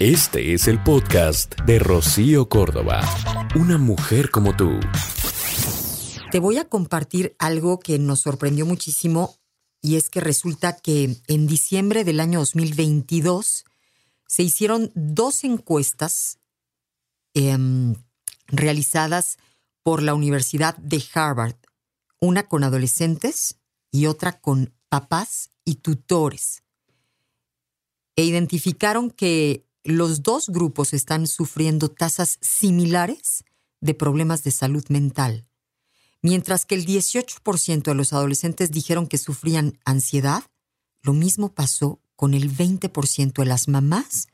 Este es el podcast de Rocío Córdoba. Una mujer como tú. Te voy a compartir algo que nos sorprendió muchísimo y es que resulta que en diciembre del año 2022 se hicieron dos encuestas em, realizadas por la Universidad de Harvard, una con adolescentes y otra con papás y tutores. E identificaron que los dos grupos están sufriendo tasas similares de problemas de salud mental, mientras que el 18% de los adolescentes dijeron que sufrían ansiedad, lo mismo pasó con el 20% de las mamás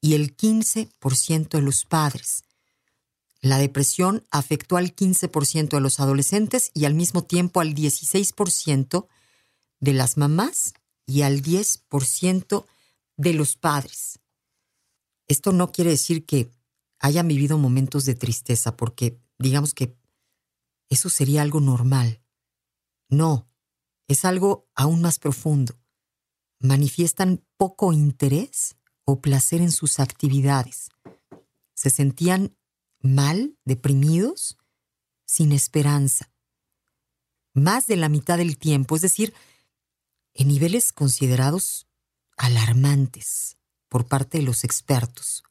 y el 15% de los padres. La depresión afectó al 15% de los adolescentes y al mismo tiempo al 16% de las mamás y al 10% de los padres. Esto no quiere decir que hayan vivido momentos de tristeza, porque digamos que eso sería algo normal. No, es algo aún más profundo. Manifiestan poco interés o placer en sus actividades. Se sentían mal, deprimidos, sin esperanza. Más de la mitad del tiempo, es decir, en niveles considerados alarmantes por parte de los expertos.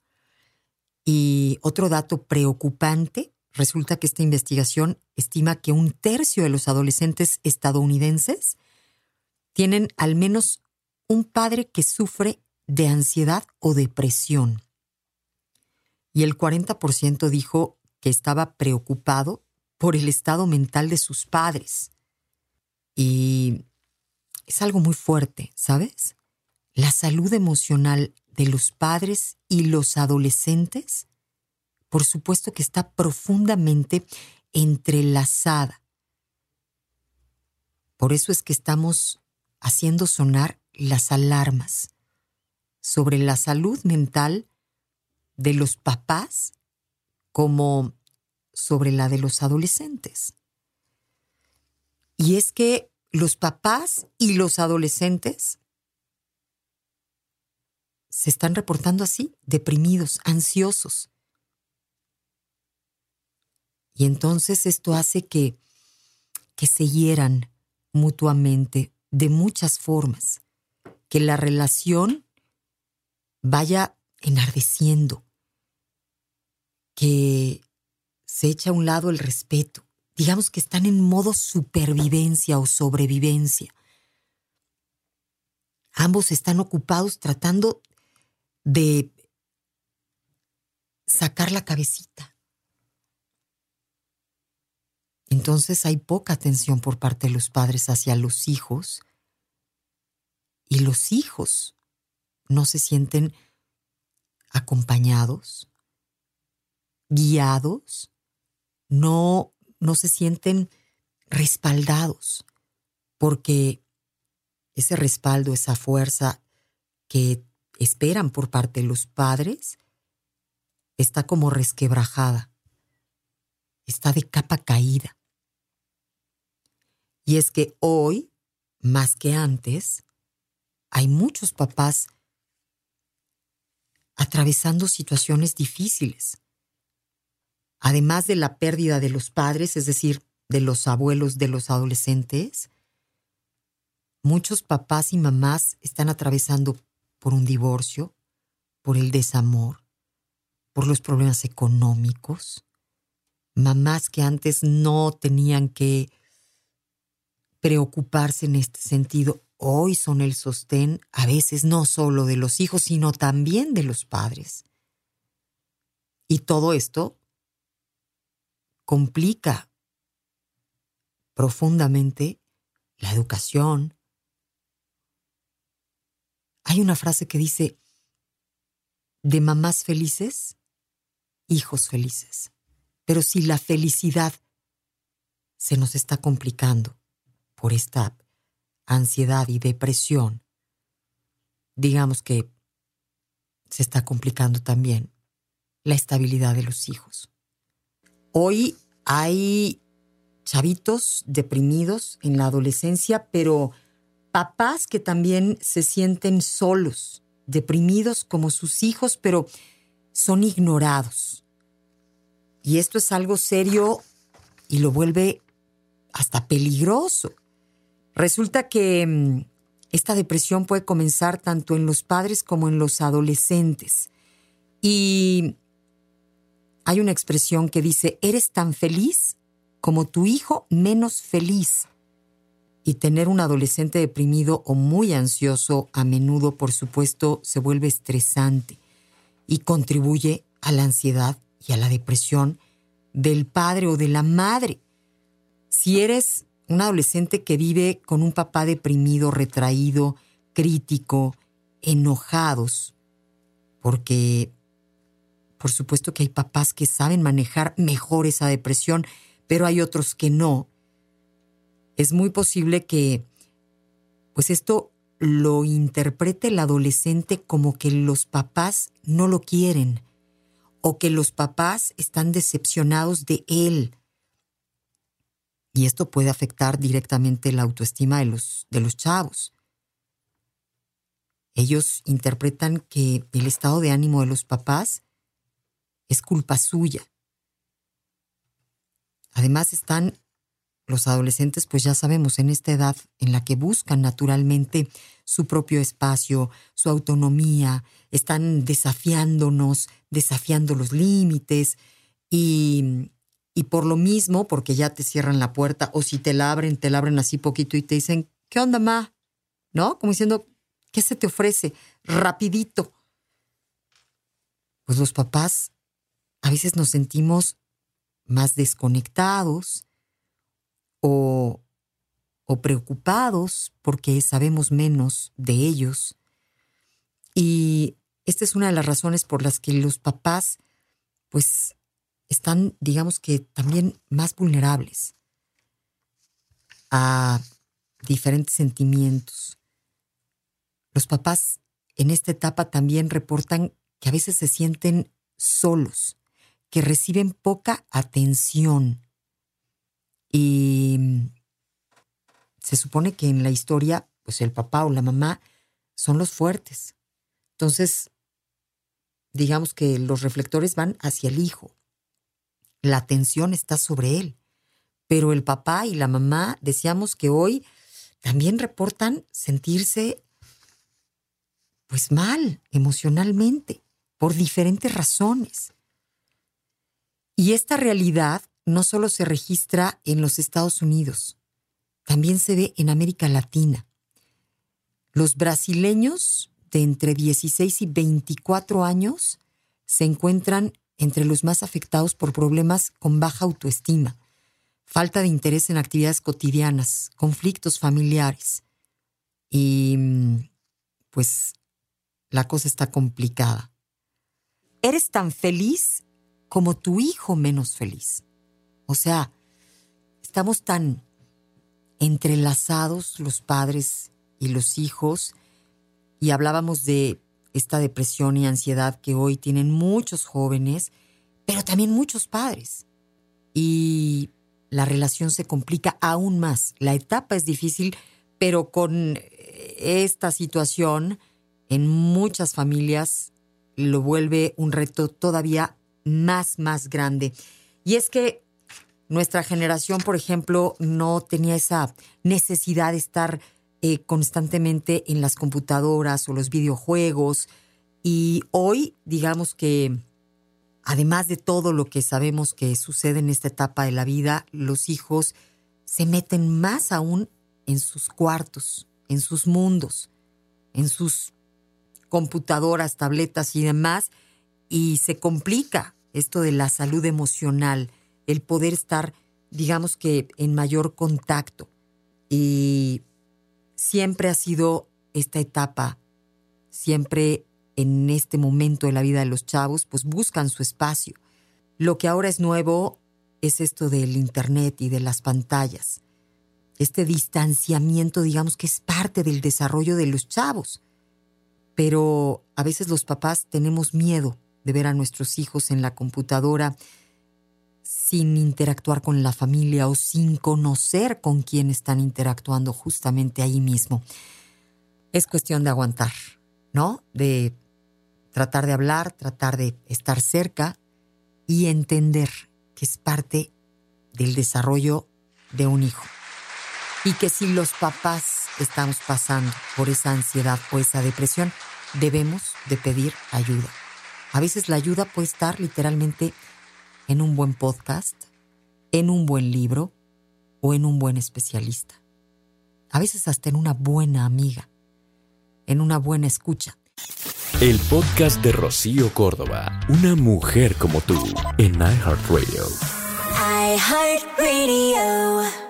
Y otro dato preocupante, resulta que esta investigación estima que un tercio de los adolescentes estadounidenses tienen al menos un padre que sufre de ansiedad o depresión. Y el 40% dijo que estaba preocupado por el estado mental de sus padres. Y es algo muy fuerte, ¿sabes? La salud emocional de los padres y los adolescentes, por supuesto que está profundamente entrelazada. Por eso es que estamos haciendo sonar las alarmas sobre la salud mental de los papás como sobre la de los adolescentes. Y es que los papás y los adolescentes se están reportando así, deprimidos, ansiosos. Y entonces esto hace que, que se hieran mutuamente de muchas formas, que la relación vaya enardeciendo, que se echa a un lado el respeto. Digamos que están en modo supervivencia o sobrevivencia. Ambos están ocupados tratando de sacar la cabecita. Entonces hay poca atención por parte de los padres hacia los hijos y los hijos no se sienten acompañados, guiados, no, no se sienten respaldados, porque ese respaldo, esa fuerza que esperan por parte de los padres está como resquebrajada, está de capa caída. Y es que hoy, más que antes, hay muchos papás atravesando situaciones difíciles. Además de la pérdida de los padres, es decir, de los abuelos de los adolescentes, muchos papás y mamás están atravesando por un divorcio, por el desamor, por los problemas económicos, mamás que antes no tenían que preocuparse en este sentido, hoy son el sostén a veces no solo de los hijos, sino también de los padres. Y todo esto complica profundamente la educación, hay una frase que dice, de mamás felices, hijos felices. Pero si la felicidad se nos está complicando por esta ansiedad y depresión, digamos que se está complicando también la estabilidad de los hijos. Hoy hay chavitos deprimidos en la adolescencia, pero papás que también se sienten solos, deprimidos como sus hijos, pero son ignorados. Y esto es algo serio y lo vuelve hasta peligroso. Resulta que mm, esta depresión puede comenzar tanto en los padres como en los adolescentes. Y hay una expresión que dice, eres tan feliz como tu hijo menos feliz. Y tener un adolescente deprimido o muy ansioso a menudo, por supuesto, se vuelve estresante y contribuye a la ansiedad y a la depresión del padre o de la madre. Si eres un adolescente que vive con un papá deprimido, retraído, crítico, enojados, porque por supuesto que hay papás que saben manejar mejor esa depresión, pero hay otros que no. Es muy posible que, pues esto lo interprete el adolescente como que los papás no lo quieren o que los papás están decepcionados de él y esto puede afectar directamente la autoestima de los, de los chavos. Ellos interpretan que el estado de ánimo de los papás es culpa suya. Además están los adolescentes, pues ya sabemos, en esta edad en la que buscan naturalmente su propio espacio, su autonomía, están desafiándonos, desafiando los límites y y por lo mismo, porque ya te cierran la puerta, o si te la abren, te la abren así poquito y te dicen, ¿qué onda, ma? ¿No? Como diciendo, ¿qué se te ofrece? Rapidito. Pues los papás a veces nos sentimos más desconectados o, preocupados porque sabemos menos de ellos. Y esta es una de las razones por las que los papás, pues están, digamos que, también más vulnerables a diferentes sentimientos. Los papás en esta etapa también reportan que a veces se sienten solos, que reciben poca atención. Y se supone que en la historia, pues el papá o la mamá son los fuertes. Entonces, digamos que los reflectores van hacia el hijo la atención está sobre él. Pero el papá y la mamá, decíamos que hoy también reportan sentirse pues mal emocionalmente por diferentes razones. Y esta realidad no solo se registra en los Estados Unidos, también se ve en América Latina. Los brasileños de entre 16 y 24 años se encuentran entre los más afectados por problemas con baja autoestima, falta de interés en actividades cotidianas, conflictos familiares. Y pues la cosa está complicada. Eres tan feliz como tu hijo menos feliz. O sea, estamos tan entrelazados los padres y los hijos y hablábamos de esta depresión y ansiedad que hoy tienen muchos jóvenes, pero también muchos padres. Y la relación se complica aún más. La etapa es difícil, pero con esta situación en muchas familias lo vuelve un reto todavía más, más grande. Y es que nuestra generación, por ejemplo, no tenía esa necesidad de estar eh, constantemente en las computadoras o los videojuegos. Y hoy, digamos que, además de todo lo que sabemos que sucede en esta etapa de la vida, los hijos se meten más aún en sus cuartos, en sus mundos, en sus computadoras, tabletas y demás, y se complica esto de la salud emocional, el poder estar, digamos que, en mayor contacto. Y siempre ha sido esta etapa, siempre en este momento de la vida de los chavos, pues buscan su espacio. Lo que ahora es nuevo es esto del Internet y de las pantallas. Este distanciamiento, digamos que es parte del desarrollo de los chavos. Pero a veces los papás tenemos miedo de ver a nuestros hijos en la computadora sin interactuar con la familia o sin conocer con quién están interactuando justamente ahí mismo. Es cuestión de aguantar, ¿no? De tratar de hablar, tratar de estar cerca y entender que es parte del desarrollo de un hijo. Y que si los papás estamos pasando por esa ansiedad o esa depresión, debemos de pedir ayuda. A veces la ayuda puede estar literalmente en un buen podcast, en un buen libro o en un buen especialista. A veces hasta en una buena amiga, en una buena escucha. El podcast de Rocío Córdoba, una mujer como tú, en iHeartRadio. iHeartRadio.